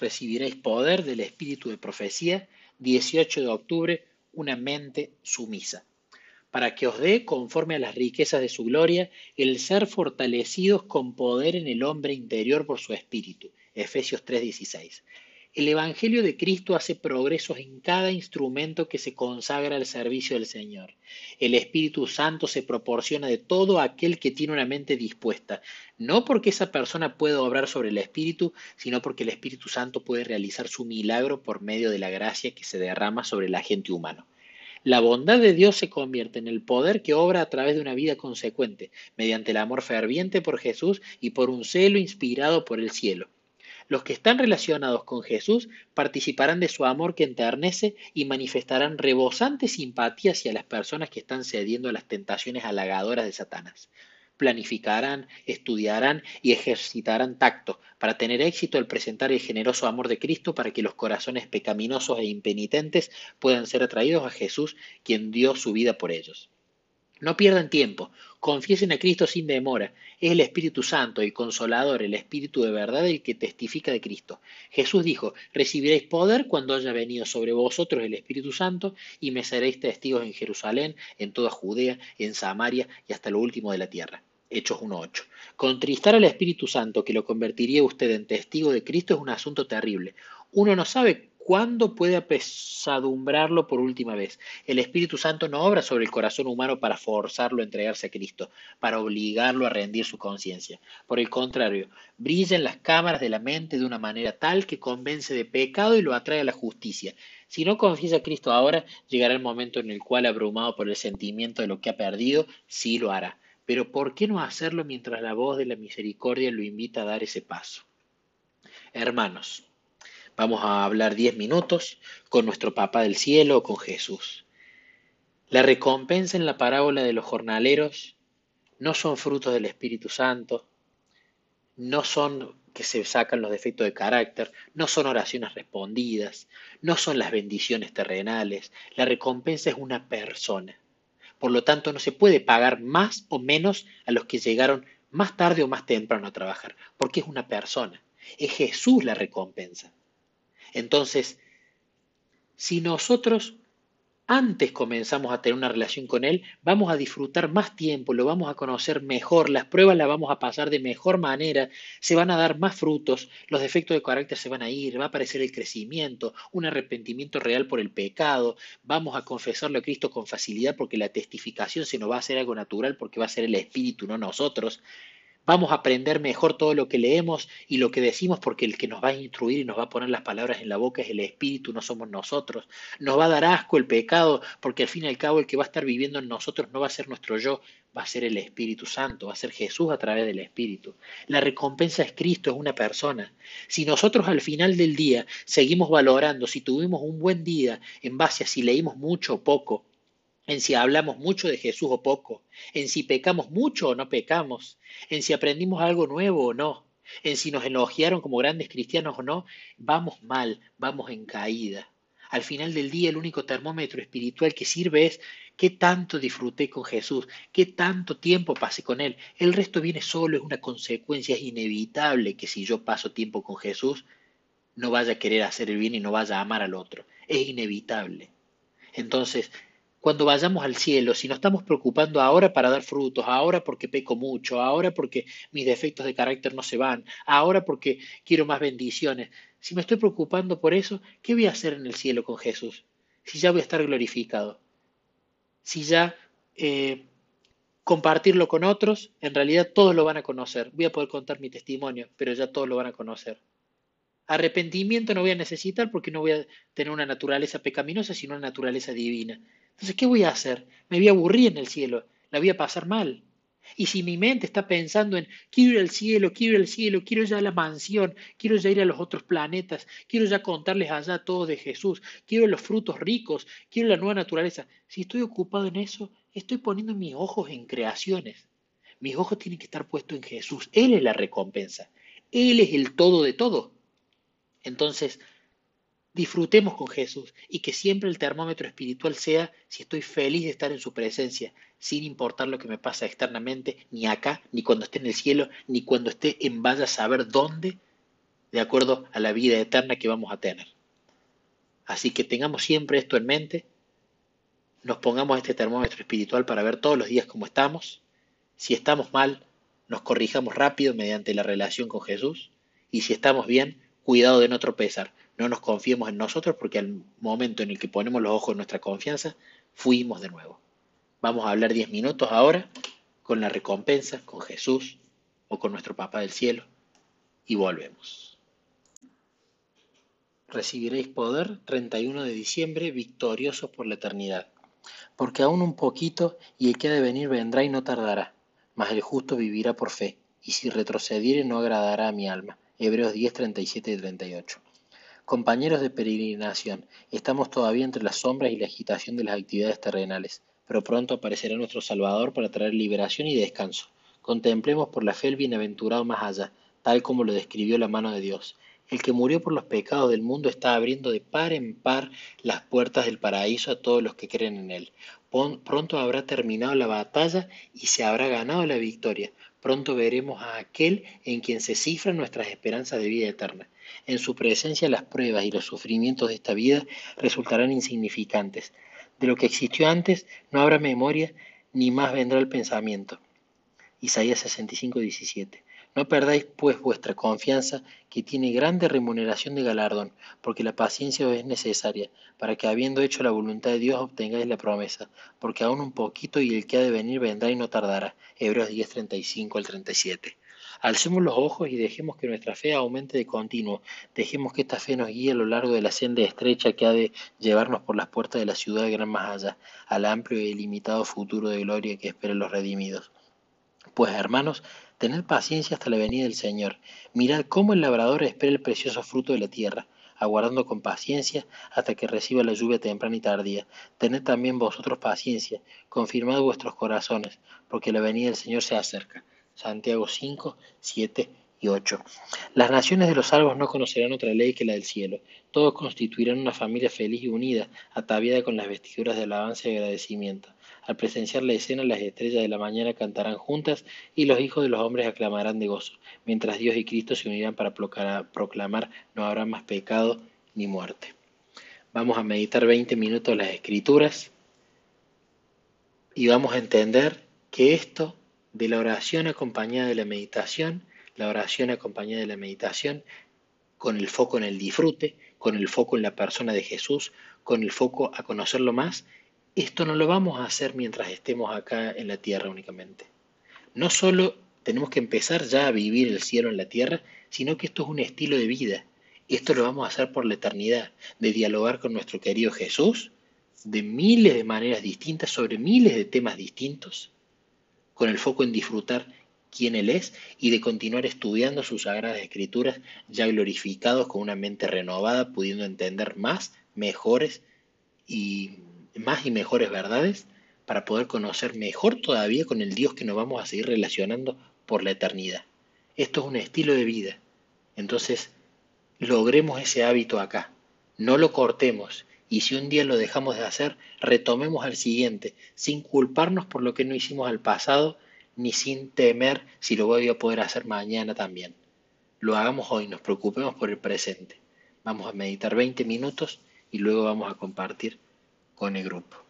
recibiréis poder del Espíritu de profecía. 18 de octubre, una mente sumisa. Para que os dé, conforme a las riquezas de su gloria, el ser fortalecidos con poder en el hombre interior por su Espíritu. Efesios 3:16. El Evangelio de Cristo hace progresos en cada instrumento que se consagra al servicio del Señor. El Espíritu Santo se proporciona de todo aquel que tiene una mente dispuesta, no porque esa persona pueda obrar sobre el Espíritu, sino porque el Espíritu Santo puede realizar su milagro por medio de la gracia que se derrama sobre el agente humano. La bondad de Dios se convierte en el poder que obra a través de una vida consecuente, mediante el amor ferviente por Jesús y por un celo inspirado por el cielo. Los que están relacionados con Jesús participarán de su amor que enternece y manifestarán rebosante simpatía hacia las personas que están cediendo a las tentaciones halagadoras de Satanás. Planificarán, estudiarán y ejercitarán tacto para tener éxito al presentar el generoso amor de Cristo para que los corazones pecaminosos e impenitentes puedan ser atraídos a Jesús, quien dio su vida por ellos. No pierdan tiempo, confiesen a Cristo sin demora. Es el Espíritu Santo, el Consolador, el Espíritu de verdad el que testifica de Cristo. Jesús dijo, recibiréis poder cuando haya venido sobre vosotros el Espíritu Santo y me seréis testigos en Jerusalén, en toda Judea, en Samaria y hasta lo último de la tierra. Hechos 1.8. Contristar al Espíritu Santo que lo convertiría usted en testigo de Cristo es un asunto terrible. Uno no sabe ¿Cuándo puede apesadumbrarlo por última vez? El Espíritu Santo no obra sobre el corazón humano para forzarlo a entregarse a Cristo, para obligarlo a rendir su conciencia. Por el contrario, brilla en las cámaras de la mente de una manera tal que convence de pecado y lo atrae a la justicia. Si no confiesa a Cristo ahora, llegará el momento en el cual, abrumado por el sentimiento de lo que ha perdido, sí lo hará. Pero ¿por qué no hacerlo mientras la voz de la misericordia lo invita a dar ese paso? Hermanos, Vamos a hablar diez minutos con nuestro Papá del Cielo, con Jesús. La recompensa en la parábola de los jornaleros no son frutos del Espíritu Santo, no son que se sacan los defectos de carácter, no son oraciones respondidas, no son las bendiciones terrenales, la recompensa es una persona. Por lo tanto, no se puede pagar más o menos a los que llegaron más tarde o más temprano a trabajar, porque es una persona. Es Jesús la recompensa. Entonces, si nosotros antes comenzamos a tener una relación con Él, vamos a disfrutar más tiempo, lo vamos a conocer mejor, las pruebas las vamos a pasar de mejor manera, se van a dar más frutos, los defectos de carácter se van a ir, va a aparecer el crecimiento, un arrepentimiento real por el pecado, vamos a confesarlo a Cristo con facilidad porque la testificación se nos va a hacer algo natural porque va a ser el Espíritu, no nosotros. Vamos a aprender mejor todo lo que leemos y lo que decimos porque el que nos va a instruir y nos va a poner las palabras en la boca es el Espíritu, no somos nosotros. Nos va a dar asco el pecado porque al fin y al cabo el que va a estar viviendo en nosotros no va a ser nuestro yo, va a ser el Espíritu Santo, va a ser Jesús a través del Espíritu. La recompensa es Cristo, es una persona. Si nosotros al final del día seguimos valorando si tuvimos un buen día en base a si leímos mucho o poco, en si hablamos mucho de Jesús o poco, en si pecamos mucho o no pecamos, en si aprendimos algo nuevo o no, en si nos elogiaron como grandes cristianos o no, vamos mal, vamos en caída. Al final del día el único termómetro espiritual que sirve es qué tanto disfruté con Jesús, qué tanto tiempo pasé con Él. El resto viene solo, es una consecuencia, es inevitable que si yo paso tiempo con Jesús, no vaya a querer hacer el bien y no vaya a amar al otro. Es inevitable. Entonces, cuando vayamos al cielo, si nos estamos preocupando ahora para dar frutos, ahora porque peco mucho, ahora porque mis defectos de carácter no se van, ahora porque quiero más bendiciones, si me estoy preocupando por eso, ¿qué voy a hacer en el cielo con Jesús? Si ya voy a estar glorificado, si ya eh, compartirlo con otros, en realidad todos lo van a conocer. Voy a poder contar mi testimonio, pero ya todos lo van a conocer. Arrepentimiento no voy a necesitar porque no voy a tener una naturaleza pecaminosa, sino una naturaleza divina. Entonces, ¿qué voy a hacer? Me voy a aburrir en el cielo, la voy a pasar mal. Y si mi mente está pensando en quiero ir al cielo, quiero ir al cielo, quiero ya a la mansión, quiero ya ir a los otros planetas, quiero ya contarles allá todo de Jesús, quiero los frutos ricos, quiero la nueva naturaleza. Si estoy ocupado en eso, estoy poniendo mis ojos en creaciones. Mis ojos tienen que estar puestos en Jesús. Él es la recompensa. Él es el todo de todo. Entonces, disfrutemos con Jesús y que siempre el termómetro espiritual sea si estoy feliz de estar en su presencia, sin importar lo que me pasa externamente, ni acá, ni cuando esté en el cielo, ni cuando esté en vaya a saber dónde, de acuerdo a la vida eterna que vamos a tener. Así que tengamos siempre esto en mente, nos pongamos este termómetro espiritual para ver todos los días cómo estamos. Si estamos mal, nos corrijamos rápido mediante la relación con Jesús. Y si estamos bien, cuidado de no tropezar. No nos confiemos en nosotros porque al momento en el que ponemos los ojos en nuestra confianza, fuimos de nuevo. Vamos a hablar 10 minutos ahora con la recompensa, con Jesús o con nuestro Papá del Cielo y volvemos. Recibiréis poder 31 de diciembre, victoriosos por la eternidad. Porque aún un poquito y el que ha de venir vendrá y no tardará, mas el justo vivirá por fe, y si retrocediere no agradará a mi alma. Hebreos 10, 37 y 38. Compañeros de peregrinación, estamos todavía entre las sombras y la agitación de las actividades terrenales, pero pronto aparecerá nuestro Salvador para traer liberación y descanso. Contemplemos por la fe el bienaventurado más allá, tal como lo describió la mano de Dios. El que murió por los pecados del mundo está abriendo de par en par las puertas del paraíso a todos los que creen en él. Pronto habrá terminado la batalla y se habrá ganado la victoria. Pronto veremos a aquel en quien se cifran nuestras esperanzas de vida eterna. En su presencia las pruebas y los sufrimientos de esta vida resultarán insignificantes. De lo que existió antes no habrá memoria ni más vendrá el pensamiento. Isaías 65, 17. No perdáis pues vuestra confianza, que tiene grande remuneración de galardón, porque la paciencia os es necesaria, para que habiendo hecho la voluntad de Dios obtengáis la promesa, porque aún un poquito y el que ha de venir vendrá y no tardará. Hebreos 10, 35 al 37. Alcemos los ojos y dejemos que nuestra fe aumente de continuo. Dejemos que esta fe nos guíe a lo largo de la senda estrecha que ha de llevarnos por las puertas de la ciudad de gran más allá, al amplio y ilimitado futuro de gloria que esperan los redimidos. Pues hermanos, tened paciencia hasta la venida del Señor. Mirad cómo el labrador espera el precioso fruto de la tierra, aguardando con paciencia hasta que reciba la lluvia temprana y tardía. Tened también vosotros paciencia, confirmad vuestros corazones, porque la venida del Señor se acerca. Santiago 5, 7 y 8. Las naciones de los salvos no conocerán otra ley que la del cielo. Todos constituirán una familia feliz y unida, ataviada con las vestiduras de alabanza y agradecimiento. Al presenciar la escena, las estrellas de la mañana cantarán juntas y los hijos de los hombres aclamarán de gozo, mientras Dios y Cristo se unirán para proclamar no habrá más pecado ni muerte. Vamos a meditar 20 minutos las escrituras y vamos a entender que esto de la oración acompañada de la meditación, la oración acompañada de la meditación, con el foco en el disfrute, con el foco en la persona de Jesús, con el foco a conocerlo más, esto no lo vamos a hacer mientras estemos acá en la tierra únicamente. No solo tenemos que empezar ya a vivir el cielo en la tierra, sino que esto es un estilo de vida. Esto lo vamos a hacer por la eternidad, de dialogar con nuestro querido Jesús de miles de maneras distintas sobre miles de temas distintos con el foco en disfrutar quién Él es y de continuar estudiando sus sagradas escrituras ya glorificados con una mente renovada, pudiendo entender más, mejores y más y mejores verdades para poder conocer mejor todavía con el Dios que nos vamos a seguir relacionando por la eternidad. Esto es un estilo de vida. Entonces, logremos ese hábito acá. No lo cortemos y si un día lo dejamos de hacer, retomemos al siguiente, sin culparnos por lo que no hicimos al pasado, ni sin temer si lo voy a poder hacer mañana también. Lo hagamos hoy, nos preocupemos por el presente. Vamos a meditar 20 minutos y luego vamos a compartir con el grupo.